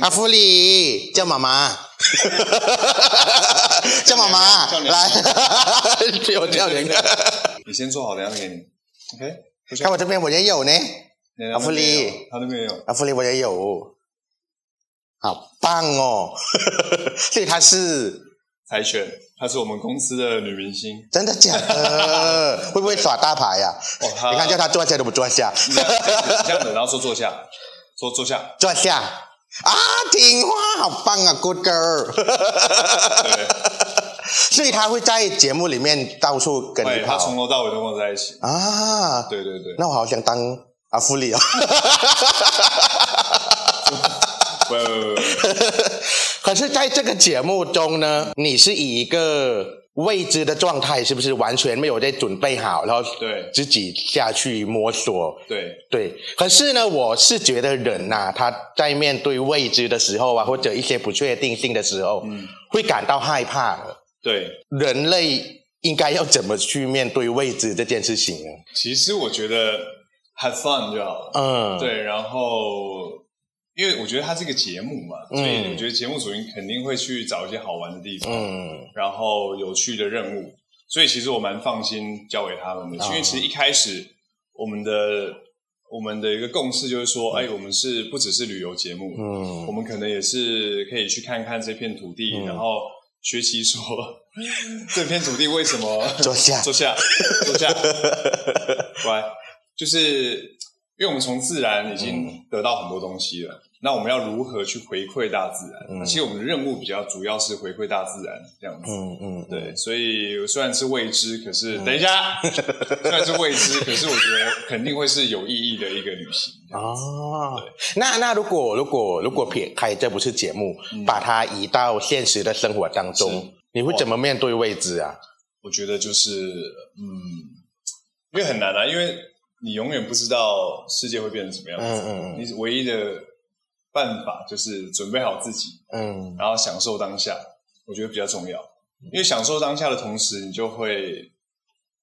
阿芙里 叫妈妈，叫妈妈来，被我叫人。你先做好，等一下给你。OK，看我这边我也有呢，阿芙丽没有他那边也有。阿芙里我也有，好棒哦！所以他是柴犬，她是我们公司的女明星。真的假的？会不会耍大牌呀、哦，你看叫她坐下都不坐下，这样子，然后说坐下，说坐下。坐下啊，听话，好棒啊，Good girl。对，所以他会在节目里面到处跟你跑，他从头到尾都跟我在一起。啊。对对对，那我好想当阿芙里哦。不不不不，可是在这个节目中呢，你是以一个未知的状态，是不是完全没有在准备好，然后对自己下去摸索？对对，可是呢，我是觉得人呐、他在面对未知的时候啊，或者一些不确定性的时候，嗯会感到害怕的。对。人类应该要怎么去面对未知这件事情呢？其实我觉得 have fun 就好了。嗯，，对，然后因为我觉得它是一个节目嘛，所以嗯。我觉得节目组肯定会去找一些好玩的地方，嗯。然后有趣的任务，所以其实我蛮放心交给他们的，哦因为其实一开始我们的我们的一个共识就是说，哎，我们是不只是旅游节目，嗯。我们可能也是可以去看看这片土地，嗯。然后学习说 这片土地为什么坐下。坐下坐下，乖，就是因为我们从自然已经得到很多东西了，那我们要如何去回馈大自然？嗯其实我们的任务比较主要是回馈大自然这样子。嗯嗯，对，所以虽然是未知，可是、等一下，虽然是未知，可是我觉得肯定会是有意义的一个旅行。哦，那那如果如果如果撇开这不是节目，嗯把它移到现实的生活当中，你会怎么面对未知啊？我觉得就是，嗯，因为很难啊，因为你永远不知道世界会变成什么样子。嗯嗯嗯你唯一的办法就是准备好自己，嗯然后享受当下，我觉得比较重要。因为享受当下的同时，你就会，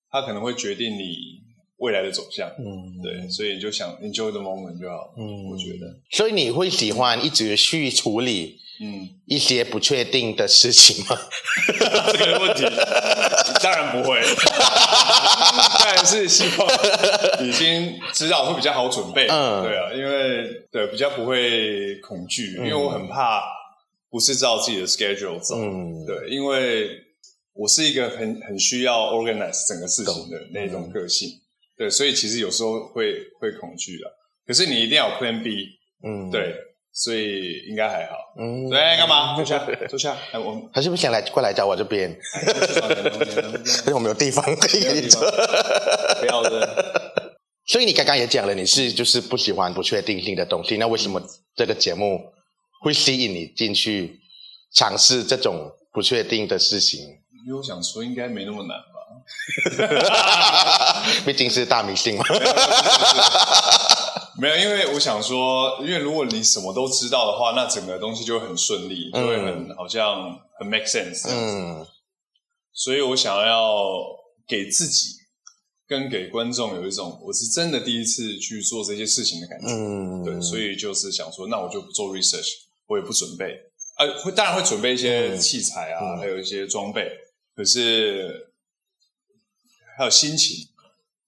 它可能会决定你未来的走向。嗯，对，所以你就想 enjoy the moment 就好。嗯我觉得，所以你会喜欢一直去处理嗯，一些不确定的事情吗？这个问题当然不会，当然是希望已经知道会比较好准备。嗯对啊，因为对比较不会恐惧，因为我很怕不是照自己的 schedule 走。嗯，对，因为我是一个很很需要 organize 整个事情的那种个性。对，所以其实有时候会会恐惧的。可是你一定要有 Plan B，嗯，对，所以应该还好。嗯，对，干嘛？坐下，坐下。哎，我们还是不想来过来找我这边？可是 我没有地方可以坐。不要的。所以你刚刚也讲了，你是就是不喜欢不确定性的东西，那为什么这个节目会吸引你进去尝试这种不确定的事情？因为我想说，应该没那么难吧？毕竟是大明星嘛。没有，因为我想说，因为如果你什么都知道的话，那整个东西就会很顺利，就会很、好像很 make sense。嗯。所以我想要给自己跟给观众有一种我是真的第一次去做这些事情的感觉。嗯，对，所以就是想说，那我就不做 research，我也不准备，呃，会当然会准备一些器材啊，嗯。还有一些装备，可是还有心情，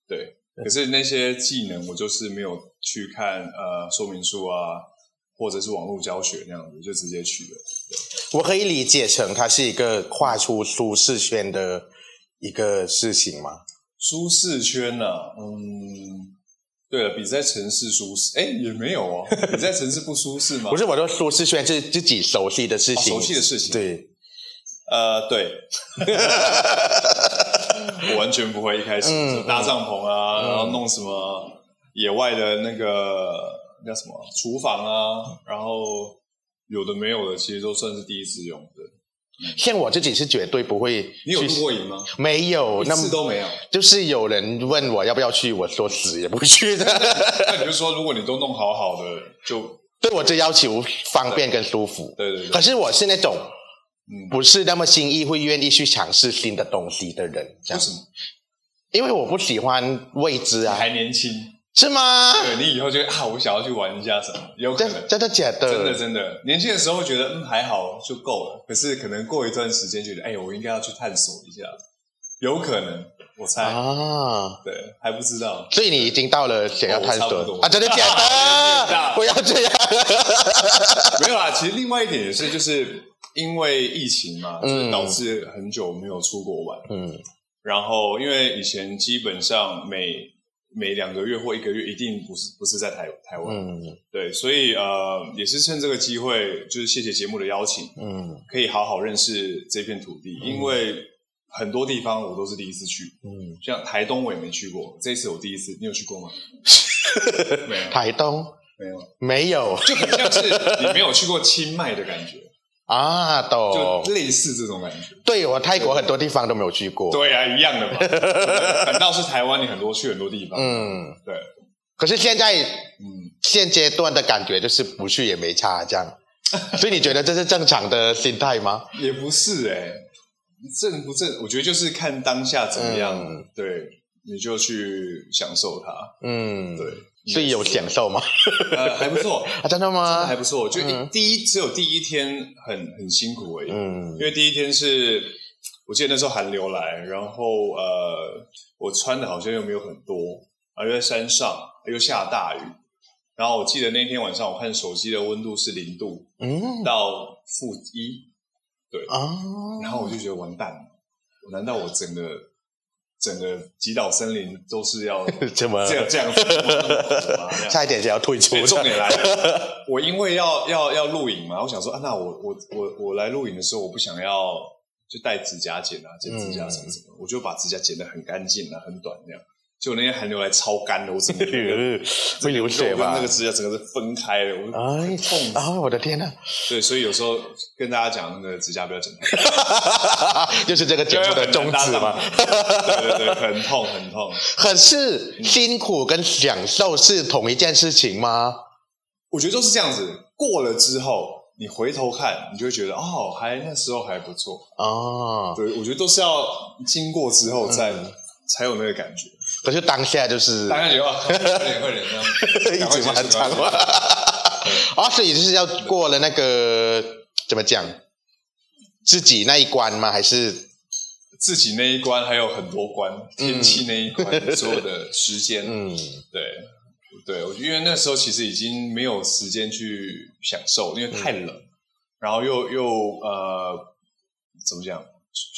对，可是那些技能我就是没有去看呃说明书啊，或者是网络教学那样子，就直接去了。我可以理解成它是一个跨出舒适圈的一个事情吗？舒适圈呢、嗯，对了，比在城市舒适，哎，也没有哦，比在城市不舒适吗？不是，我说舒适圈是自己熟悉的事情，哦熟悉的事情对，呃，对，我完全不会一开始嗯搭帐篷啊，嗯然后弄什么野外的那个叫什么厨房啊，然后有的没有的，其实都算是第一次用的。像我自己是绝对不会。你有露过瘾吗？没有，一那次都没有。就是有人问我要不要去，我说死也不去的。那你就说，如果你都弄好好的，就对我这要求方便跟舒服。对对对可是我是那种嗯，不是那么轻易会愿意去尝试新的东西的人，这样为什么？因为我不喜欢未知啊。还年轻，是吗？对你以后就会啊，我想要去玩一下什么，有可能真真的假的？真的真的，年轻的时候觉得嗯还好就够了，可是可能过一段时间觉得哎，我应该要去探索一下，有可能，我猜，啊，对，还不知道。所以你已经到了想要探索啊？真的假的？不要这样。没有啦，其实另外一点也是，就是因为疫情嘛，嗯就是导致很久没有出国玩。嗯然后因为以前基本上每每两个月或一个月一定不是不是在台台湾，嗯对，所以呃也是趁这个机会，就是谢谢节目的邀请，嗯可以好好认识这片土地，因为很多地方我都是第一次去，嗯，像台东我也没去过，这一次我第一次，你有去过吗？没有，台东没有，没有就很像是你没有去过清迈的感觉，啊，懂就。类似这种感觉。对我泰国很多地方都没有去过。对啊，一样的嘛。反倒是台湾，你很多去很多地方。嗯，对，可是现在嗯，现阶段的感觉就是不去也没差这样，所以你觉得这是正常的心态吗？也不是哎、正不正？我觉得就是看当下怎么样，嗯对，你就去享受它。嗯，对，所以有享受吗？呃，还不错，啊，真的吗？还不错。就一嗯第一只有第一天很很辛苦而已，嗯因为第一天是我记得那时候寒流来，然后呃，我穿的好像又没有很多，然后又在山上，又下大雨。然后我记得那天晚上我看手机的温度是零度嗯到负一，啊，然后我就觉得完蛋了，难道我整个整个极岛森林都是要 这么这样这样子吗？这 样差一点就要退出所以重？点来了，我因为要要要录影嘛，我想说啊，那我我我我来录影的时候，我不想要就带指甲剪啊，剪指甲什么什么，我就把指甲剪得很干净啊，很短这样。结果那些寒流来超干的，我整个人 会流血吧跟那个？指甲整个是分开的，我就哎痛死。啊！我的天呐，对，所以有时候跟大家讲，那个指甲不要剪太 就是这个节目的宗旨嘛。对对对，很痛很痛。可是辛苦跟享受是同一件事情吗？我觉得都是这样子，过了之后，你回头看，你就会觉得哦，还那时候还不错。哦，对，我觉得都是要经过之后再、嗯才有那个感觉。可是当下就是大概觉得哦快点快点，一直赶快结束漫长赶快结束啊，所以就是要过了那个怎么讲，自己那一关吗？还是？自己那一关还有很多关，天气那一关，所有的时间，嗯。对对，我因为那时候其实已经没有时间去享受，因为太冷，然后又又呃怎么讲，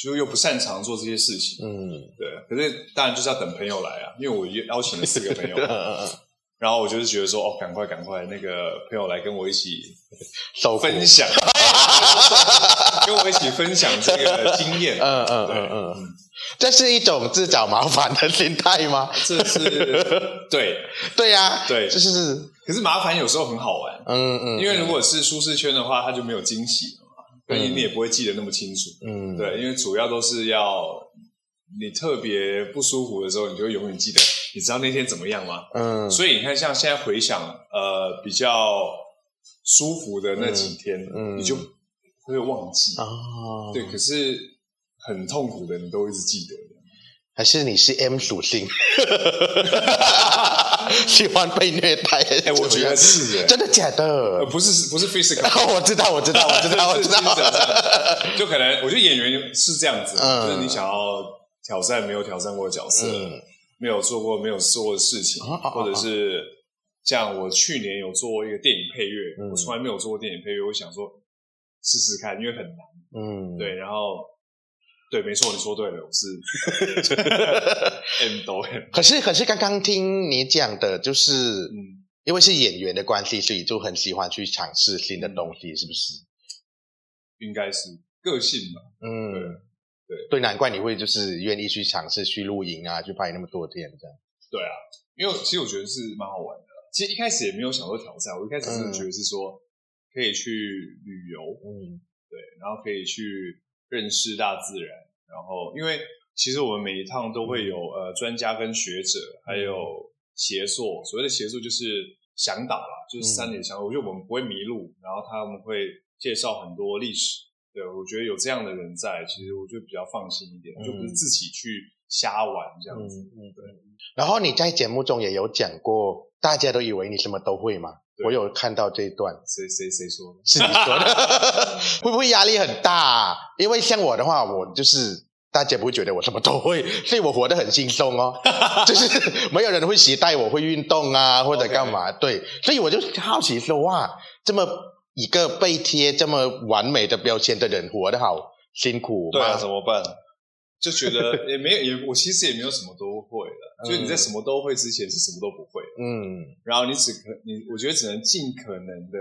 就又不擅长做这些事情，嗯。对，可是当然就是要等朋友来啊，因为我邀请了四个朋友 嗯，嗯嗯，然后我就是觉得说哦，赶快赶快，那个朋友来跟我一起 分享，跟我一起分享这个经验，嗯嗯嗯嗯，这是一种自找麻烦的心态吗？这是对，对呀、对就是。可是麻烦有时候很好玩，嗯嗯，因为如果是舒适圈的话，它就没有惊喜所以嗯你也不会记得那么清楚。嗯对，因为主要都是要你特别不舒服的时候，你就永远记得，你知道那天怎么样吗？嗯所以你看，像现在回想，呃，比较舒服的那几天，嗯嗯你就会忘记。哦，对，可是很痛苦的，你都一直记得。还是你是 M 属性，喜欢被虐待？哎、我觉得 是哎、真的假的？呃，？不是不是 physical，我知道，我知道，我知道，我知道。就可能我觉得演员是这样子，嗯。就是你想要挑战没有挑战过的角色，嗯。没有做过没有做过的事情，或者是像我去年有做过一个电影配乐，嗯。我从来没有做过电影配乐，我想说试试看，因为很难，嗯，对，然后对，没错，你说对了，我是 M 都 M，可是，可是刚刚听你讲的，就是嗯，因为是演员的关系，所以就很喜欢去尝试新的东西，是不是？应该是个性吧，嗯，对对，难怪你会就是愿意去尝试去露营啊，去拍那么多天这样。对啊，因为其实我觉得是蛮好玩的。其实一开始也没有想说挑战，我一开始是嗯。觉得是说可以去旅游，嗯。对，然后可以去认识大自然，然后因为其实我们每一趟都会有呃专家跟学者，还有协作，所谓的协作就是向导啦，就是三点向导。我觉得我们不会迷路，然后他们会介绍很多历史，对，我觉得有这样的人在，其实我就比较放心一点，嗯就不是自己去瞎玩这样子。嗯对，然后你在节目中也有讲过，大家都以为你什么都会嘛。对我有看到这一段，谁谁谁说的？是你说的，会不会压力很大啊？因为像我的话，我就是大家不会觉得我什么都会，所以我活得很轻松哦，就是没有人会期待我会运动啊或者干嘛。对，所以我就好奇说，哇，这么一个被贴这么完美的标签的人，活得好辛苦对啊，吗？怎么办？就觉得也没有，也我其实也没有什么都会的，就是你在什么都会之前是什么都不会，嗯然后你只可你，我觉得只能尽可能的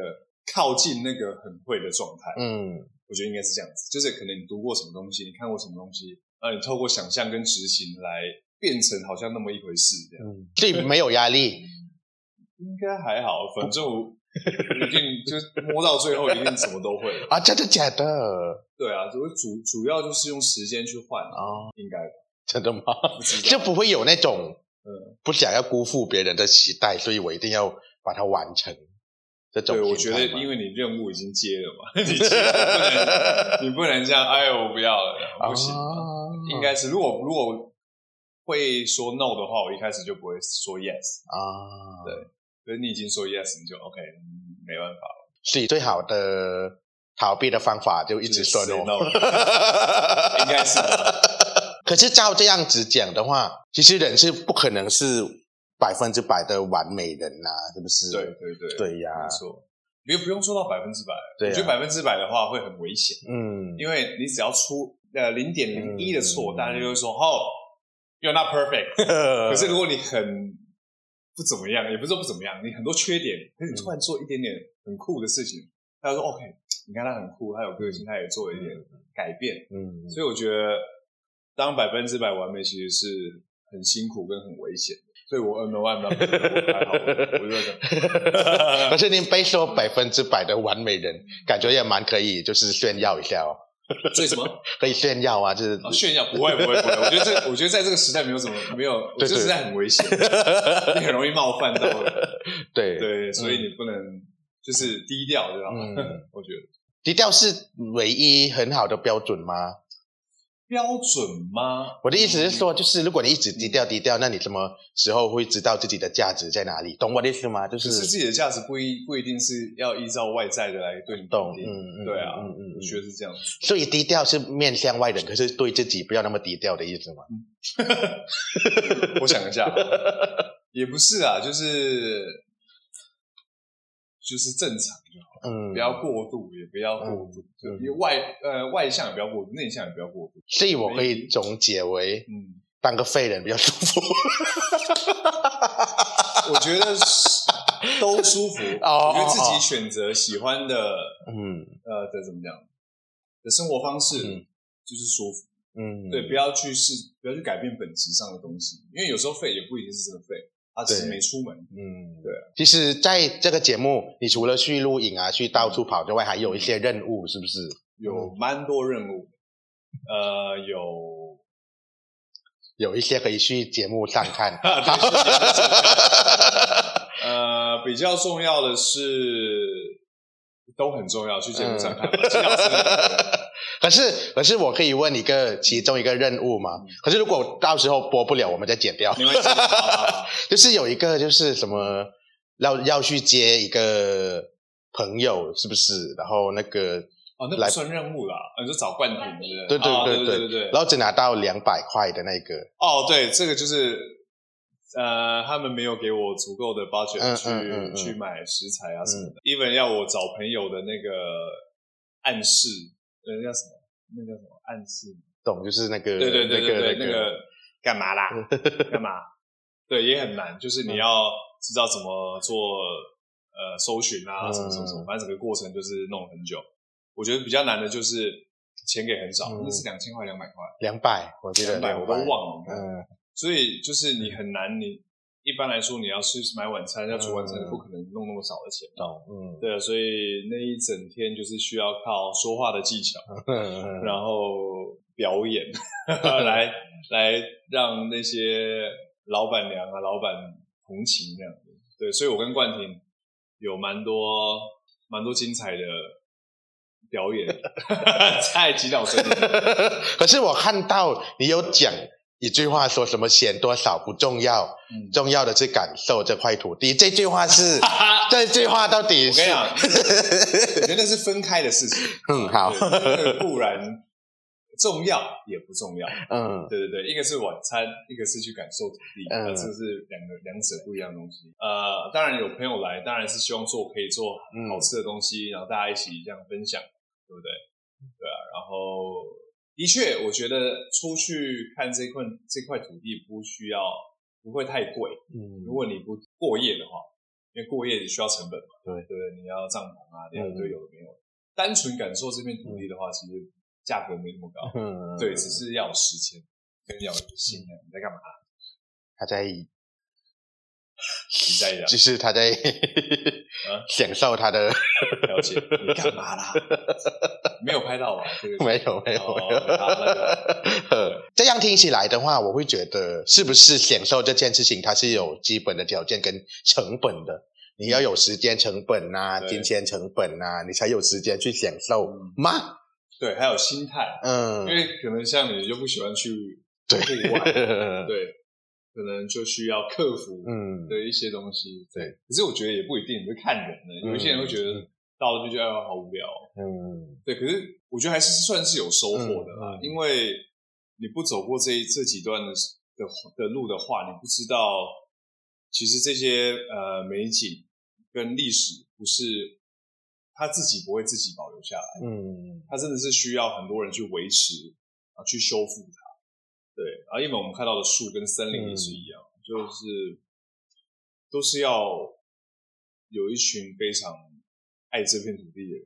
靠近那个很会的状态。嗯我觉得应该是这样子，就是可能你读过什么东西，你看过什么东西，然后你透过想象跟执行来变成好像那么一回事这样。嗯，所以没有压力。应该还好，反正我一定就是摸到最后一定什么都会。啊，真的假的？对啊，主主主要就是用时间去换啊，哦，应该吧真的吗？不就不会有那种嗯，不想要辜负别人的期待，所以我一定要把它完成。这种对，我觉得因为你任务已经接了嘛，你不能，你不能这样，哎呦，我不要了，不行应该是，如果如果会说 no 的话，我一开始就不会说 yes。啊，对所以你已经说 yes，你就 OK，嗯没办法了，所以最好的逃避的方法就一直说 no。no 应该是的。可是照这样子讲的话，其实人是不可能是百分之百的完美人呐、是不是？对对对，对呀。没错。不用不用做到百分之百，对啊我觉得百分之百的话会很危险，嗯，因为你只要出呃零点零一的错，嗯。大家就会说哦，you're not perfect。可是如果你很不怎么样，也不是说不怎么样，你很多缺点，可是你突然做一点点很酷的事情，他就说 OK，你看他很酷，他有个性，他也做了一点改变，嗯，所以我觉得当百分之百完美其实是很辛苦跟很危险的。所以我 N O M 还好，我我就在可是您被说百分之百的完美人，感觉也蛮可以，就是炫耀一下哦，所以什么？可以炫耀啊，就是啊，炫耀不会不会不会，我觉得这我觉得在这个时代没有什么没有，我觉得时代很危险，你很容易冒犯到人，对对，所以你不能就是低调，对吧？嗯 我觉得低调是唯一很好的标准吗？标准吗？我的意思是说，就是如果你一直低调低调，那你什么时候会知道自己的价值在哪里？懂我的意思吗？就可是自己的价值不一不一定是要依照外在的来对你懂，嗯嗯，对啊，嗯嗯我觉得是这样子。所以低调是面向外人，可是对自己不要那么低调的意思吗？我想一下，也不是啊，就是就是正常就好，嗯，不要过度，也不要过度，就嗯。因为外呃外向也不要过度，内向也不要过度。所以我可以总结为嗯，当个废人比较舒服。我觉得是都舒服，哦我觉得自己选择喜欢的嗯。呃的怎么讲的生活方式嗯。就是舒服，嗯，对，不要去试，不要去改变本质上的东西，因为有时候废也不一定是真的废，他只是对没出门。嗯，对。其实，在这个节目，你除了去录影啊、去到处跑之外，还有一些任务，是不是？有蛮多任务，呃，有有一些可以去节目上看。呃，比较重要的是都很重要，去节目上看可是，可是我可以问一个其中一个任务吗？可是如果到时候播不了，我们再剪掉。就是有一个就是什么要要去接一个朋友，是不是？然后那个哦，那不算任务啦，呃你就找冠廷，对不对对哦对对对然后只拿到两百块的那个，哦，对，这个就是呃，他们没有给我足够的 budget 嗯去、嗯嗯嗯去买食材啊什么的、e v e n 要我找朋友的那个暗示，呃，那叫什么？那叫什么暗示？懂？就是那个对对对对对，那那个干嘛啦？干嘛？对，也很难，就是你要知道怎么做呃搜寻啊，嗯什么什么什么，反正整个过程就是弄很久。我觉得比较难的就是钱给很少，嗯那是两千块、两百块、两百，我记得两百我都忘了。嗯所以就是你很难，你一般来说你要去买晚餐，要煮晚餐，嗯不可能弄那么少的钱。懂，嗯，对啊，所以那一整天就是需要靠说话的技巧，嗯 然后表演 来来让那些老板娘啊、老板同情这样子。对，所以我跟冠廷有蛮多蛮多精彩的表演，在祈祷森林。可是我看到你有讲一句话，说什么钱多少不重要，嗯，重要的是感受这块土地。这句话是 这句话到底是？我跟你讲，我觉得是分开的事情。嗯，好，固然重要，也不重要。嗯对对对，一个是晚餐，一个是去感受土地，这是两个两者不一样的东西。呃，当然有朋友来，当然是希望做可以做嗯好吃的东西，然后大家一起这样分享，对不对？对啊，然后的确，我觉得出去看这块这块土地不需要不会太贵，嗯如果你不过夜的话，因为过夜需要成本嘛，对对不对？你要帐篷啊，你要嗯一堆有的没有的。单纯感受这片土地的话，其实价格没那么高，嗯对，只是要有时间跟要有心啊。你在干嘛？他在，你在讲就是他在 享受他的，了解。你干嘛啦？没有拍到吧？这个没有没有这样听起来的话，我会觉得是不是享受这件事情，它是有基本的条件跟成本的。你要有时间成本呐、对。金钱成本呐、你才有时间去享受嗯吗？对，还有心态，嗯。因，为可能像你就不喜欢去对，户外，对，可能就需要克服嗯，的一些东西。对，可是我觉得也不一定，你会看人呢。有一些人会觉得到了就觉得啊好无聊，嗯对。可是我觉得还是算是有收获的啦，因为你不走过这这几段的的的路的话，你不知道其实这些呃美景跟历史不是他自己不会自己保留下来。嗯他真的是需要很多人去维持啊，去修复它。对，啊，因为我们看到的树跟森林也是一样，就是都是要有一群非常爱这片土地的人，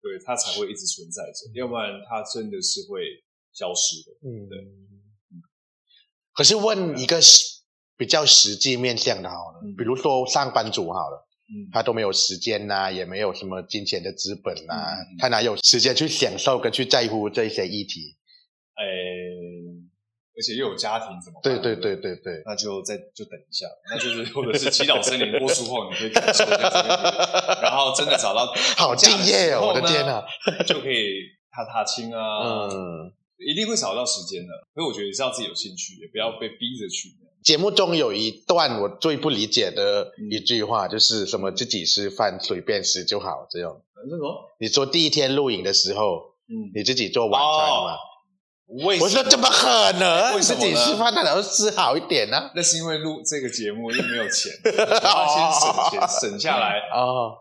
对，它才会一直存在着，要不然它真的是会消失的。嗯，对。可是问一个比较实际面向的好了，嗯比如说上班族好了。嗯，他都没有时间呐、也没有什么金钱的资本呐、嗯嗯嗯他哪有时间去享受跟去在乎这些议题？哎，而且又有家庭怎么办？对对不对对对，那就再就等一下，那就是或者是祈祷森林播出后，你可以感受一下然后真的找到好敬业哦！我的天呐！呐，就可以踏踏青啊，嗯，一定会找到时间的。所以我觉得也是要自己有兴趣，也不要被逼着去。节目中有一段我最不理解的嗯一句话，就是什么自己吃饭随便吃就好这样。那什么？你说第一天录影的时候，嗯，你自己做晚餐嘛？我说怎么可能？为什么呢？自己吃饭当然要吃好一点呢、那是因为录这个节目又没有钱，你要先省钱，省下来，哦，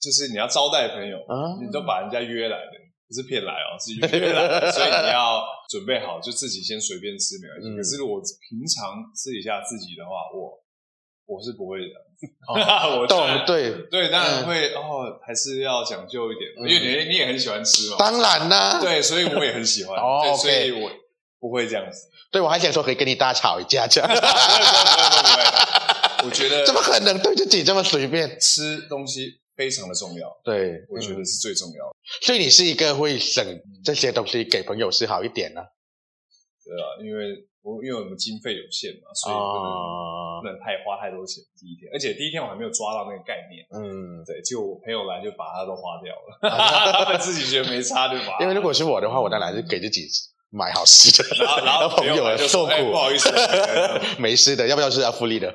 就是你要招待朋友，啊，你都把人家约来的，不是骗来哦，是约来的，所以你要准备好，就自己先随便吃没关系。嗯。可是如果平常私底下自己的话，我我是不会的，哦。我懂对，对，当然会、哦，还是要讲究一点，嗯因为你你也很喜欢吃嘛，当然啦、对，所以我也很喜欢，哦对所以我不会这样子，对我还想说可以跟你大吵一架这样，我觉得怎么可能对自己这么随便？吃东西非常的重要，对，嗯我觉得是最重要的，所以你是一个会省这些东西给朋友吃好一点呢、对啊，因为我因为我们经费有限嘛，所以不能、太花太多钱第一天，而且第一天我还没有抓到那个概念，嗯，对，结果我朋友来就把它都花掉了，他们自己觉得没差对吧，因为如果是我的话，我当然是给自己买好吃的，然后 然后朋友来就说受苦，哎不好意思，哎 没事的，要不要吃阿芙丽的？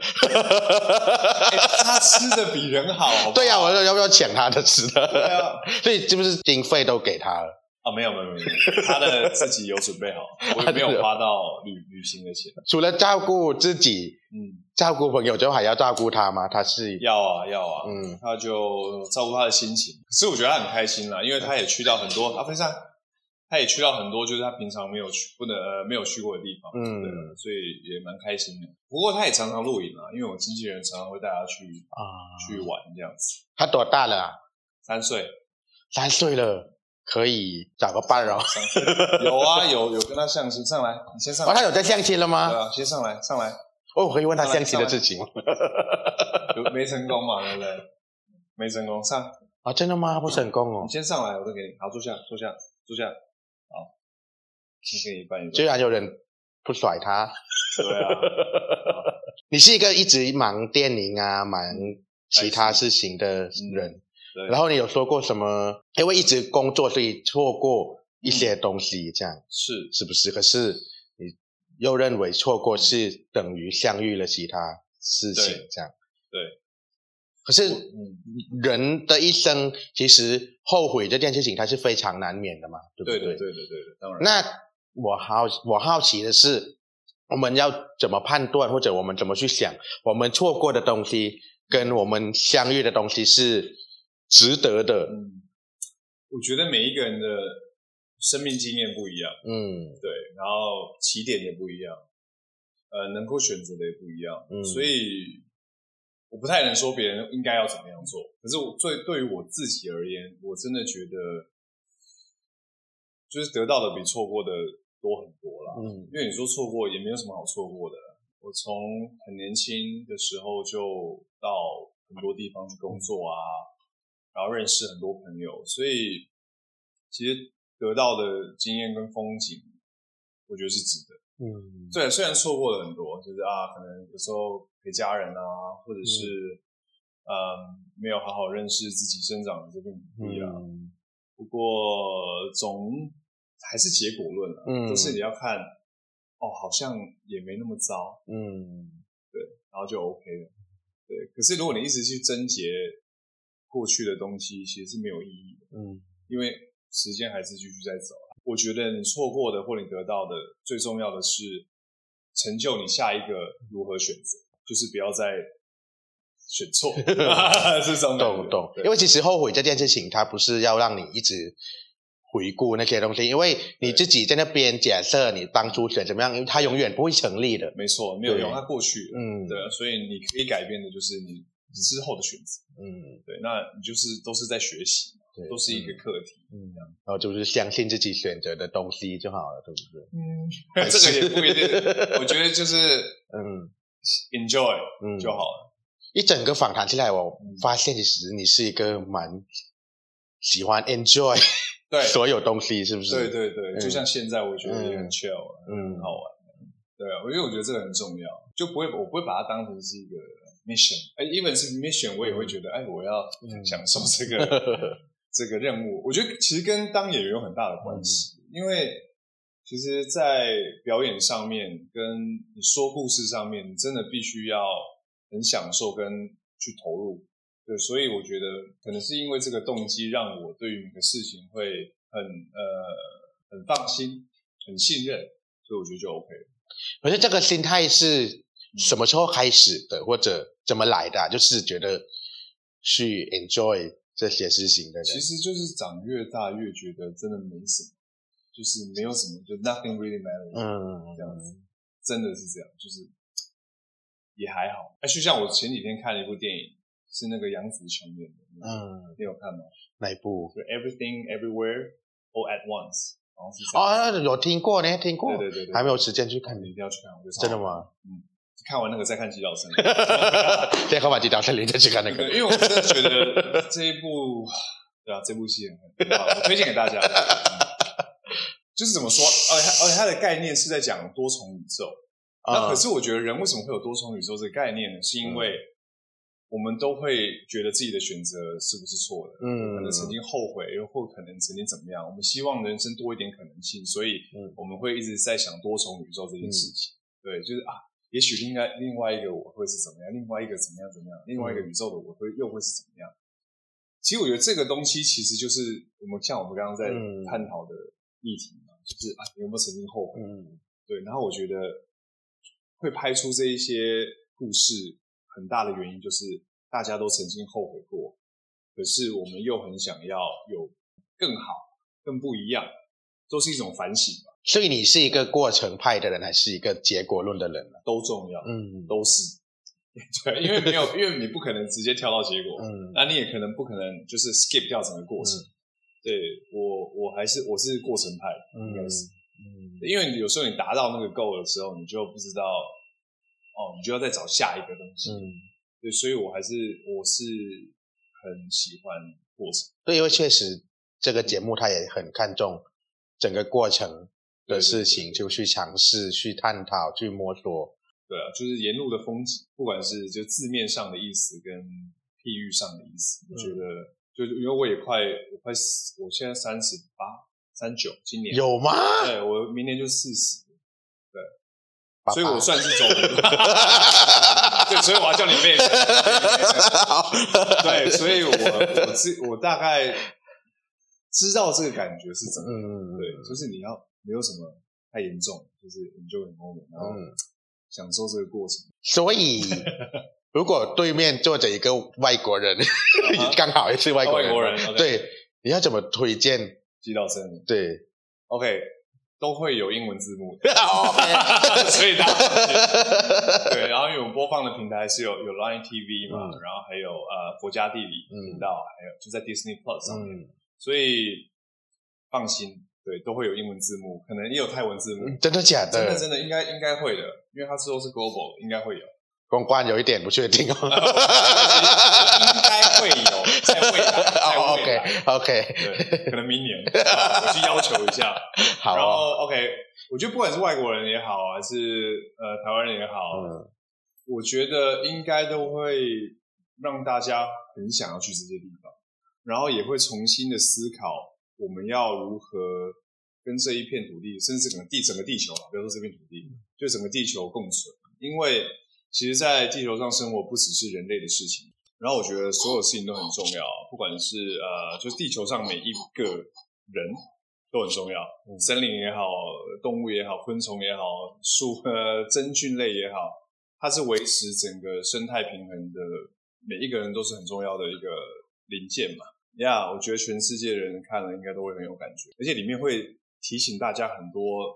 他吃的比人好，好好对呀、我说要不要抢他的吃的对的？啊，所以是不是经费都给他了？啊没有没有没有，他的自己有准备好，我也没有花到旅旅行的钱，除了照顾自己、嗯，照顾朋友，之后还要照顾他吗？他是要啊要啊，嗯。他就照顾他的心情，可是我觉得他很开心啦，因为他也去到很多阿菲山，他也去到很多就是他平常没有去不能呃没有去过的地方，嗯。对，所以也蛮开心的。不过他也常常露营啊，因为我经纪人常常会带他去啊，去玩这样子。他多大了、啊？三岁，三岁了，可以找个伴哦。三 岁有啊有有跟他相亲，上来，你先上哦，来，他有在相亲了对吗？啊，先上来上来，哦，我可以问他相亲的事情有没成功嘛，对不对？没成功，上，啊？真的吗？不成功哦你。先上来，我再给你，好，坐下坐下坐下，好，先给你办一居个，然有人不甩他，对啊。你是一个一直忙电影啊、忙其他事情的人，对然后你有说过什么？因为一直工作，所以错过一些东西，这样是是不是？可是你又认为错过是等于相遇了其他事情对，这样对。可是嗯，人的一生，其实后悔这件事情，它是非常难免的嘛，对不对对的对的对的，当然。那我好我好奇的是，我们要怎么判断，或者我们怎么去想，我们错过的东西跟我们相遇的东西是值得的。嗯，我觉得每一个人的生命经验不一样，嗯对，然后起点也不一样，呃，能够选择的也不一样，嗯所以我不太能说别人应该要怎么样做。可是我最对于我自己而言，我真的觉得，就是得到的比错过的多很多啦。嗯因为你说错过也没有什么好错过的。我从很年轻的时候就到很多地方去工作啊，然后认识很多朋友，所以其实得到的经验跟风景，我觉得是值得。嗯，对，虽然错过了很多，就是啊，可能有时候陪家人啊，或者是嗯没有好好认识自己生长的这片土地啊。嗯不过总还是结果论了，嗯就是你要看哦，好像也没那么糟，嗯然后就 OK 了。对，可是如果你一直去贞结过去的东西，其实是没有意义的，嗯因为时间还是继续在走。我觉得你错过的或你得到的，最重要的是成就你下一个如何选择，就是不要再选错，是这种懂懂。对因为其实后悔这件事情，它不是要让你一直回顾那些东西，因为你自己在那边假设你当初选怎么样，因为它永远不会成立的。没错，没有用，对它过去了。嗯，对，啊，所以你可以改变的就是你之后的选择。嗯对，那你就是都是在学习嘛，对都是一个课题。嗯，然后就是相信自己选择的东西就好了，对不对？嗯，这个也不一定，我觉得就是嗯 enjoy 嗯，就好了。一整个访谈下来，我嗯发现其实你是一个蛮喜欢 enjoy 对，所有东西，是不是？对对对，嗯就像现在，我觉得也很嗯 chill，啊嗯很好玩。对啊，因为我觉得这个很重要，就不会我不会把它当成是一个 mission，哎，even 是 mission，我也会觉得，哎，我要嗯享受这个 这个任务。我觉得其实跟当演员有很大的关系，因为其实，在表演上面跟你说故事上面，你真的必须要很享受跟去投入。对，所以我觉得可能是因为这个动机，让我对于每个事情会很呃很放心、很信任，所以我觉得就 OK 了。可是这个心态是什么时候开始的，或者怎么来的啊、就是觉得去 enjoy 这些事情的人。其实就是长越大越觉得真的没什么，就是没有什么，就 nothing really matters，、嗯，这样子，真的是这样，就是也还好。哎，就像我前几天看了一部电影，是那个杨紫琼演的，嗯，你有看吗？哪一部？就 Everything Everywhere All at Once，哦，有听过呢，听过，对对对对，还没有时间去看。你一定要去看，我觉得真的好吗？嗯，看完那个再看《极道森林》。现在和马吉岛森林再去看那个。因为我真的觉得这一部，对啊，这部戏很很好，我推荐给大家。嗯 就是怎么说，而且它而且它的概念是在讲多重宇宙。那啊可是我觉得人为什么会有多重宇宙这个概念呢？是因为我们都会觉得自己的选择是不是错的，嗯可能曾经后悔，又或可能曾经怎么样。我们希望人生多一点可能性，所以嗯我们会一直在想多重宇宙这件事情。对，就是啊，也许另外另外一个我会是怎么样，另外一个怎么样怎么样，另外一个宇宙的我会又会是怎么样。其实我觉得这个东西其实就是我们像我们刚刚在嗯探讨的议题嘛，就是啊，你有没有曾经后悔？嗯对，然后我觉得会拍出这一些故事，很大的原因就是大家都曾经后悔过，可是我们又很想要有更好、更不一样，都是一种反省吧，所以你是一个过程派的人，还是一个结果论的人呢？都重要，嗯都是。对，因为没有，因为你不可能直接跳到结果，嗯那你也可能不可能就是 skip 掉整个过程。对我，我还是我是过程派，应该是。嗯因为有时候你达到那个 goal 的时候，你就不知道，哦，你就要再找下一个东西。嗯，对，所以我还是我是很喜欢过程对，因为确实这个节目它也很看重整个过程的事情，就去尝试、去探讨、去摸索。对啊，就是沿路的风景，不管是就字面上的意思跟譬喻上的意思，我觉得就是因为我也快，我快死，我现在三十八、三九，今年有吗？对我明年就四十，爸爸所以我算是中 了。对，所以我要叫你妹。对，所以我我知我大概知道这个感觉是怎么样。嗯，对，就是你要没有什么太严重，就是 enjoy moment，然后嗯，享受这个过程。所以 如果对面坐着一个外国人，刚好也是外国人，外国人，OK。对，你要怎么推荐？击到真的对。OK，都会有英文字幕。所以大家对，然后因为我们播放的平台是有有 Line TV 嘛，嗯。然后还有呃国家地理嗯。频道，还有就在 Disney Plus 上面，嗯，所以放心，对，都会有英文字幕，可能也有泰文字幕，真的假的真的的？真的应该应该会的，因为它是都是 global，的应该会有，公关有一点不确定 哦。应该会有，在未来，在哦未来，，OK OK，对，可能明年，啊我去要求一下。好哦，然后 OK，我觉得不管是外国人也好，还是呃台湾人也好，嗯我觉得应该都会让大家很想要去这些地方，然后也会重新的思考我们要如何跟这一片土地，甚至整个地整个地球啊，不要说这片土地，就整个地球共存。因为其实，在地球上生活不只是人类的事情，然后我觉得所有事情都很重要，不管是呃，就是地球上每一个人都很重要，森林也好，动物也好，昆虫也好，树呃真菌类也好，它是维持整个生态平衡的，每一个人都是很重要的一个零件嘛。呀、我觉得全世界的人看了应该都会很有感觉，而且里面会提醒大家很多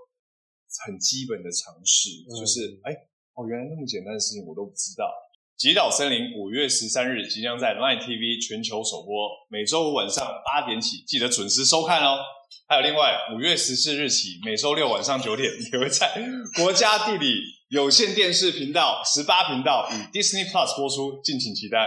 很基本的常识，嗯就是哎哦，原来那么简单的事情我都不知道。极岛森林五月十三日即将在 Line TV 全球首播，每周五晚上八点起，记得准时收看哦。还有另外，五月十四日起，每周六晚上九点也会在国家地理有线电视频道十八频道与 Disney Plus 播出，敬请期待。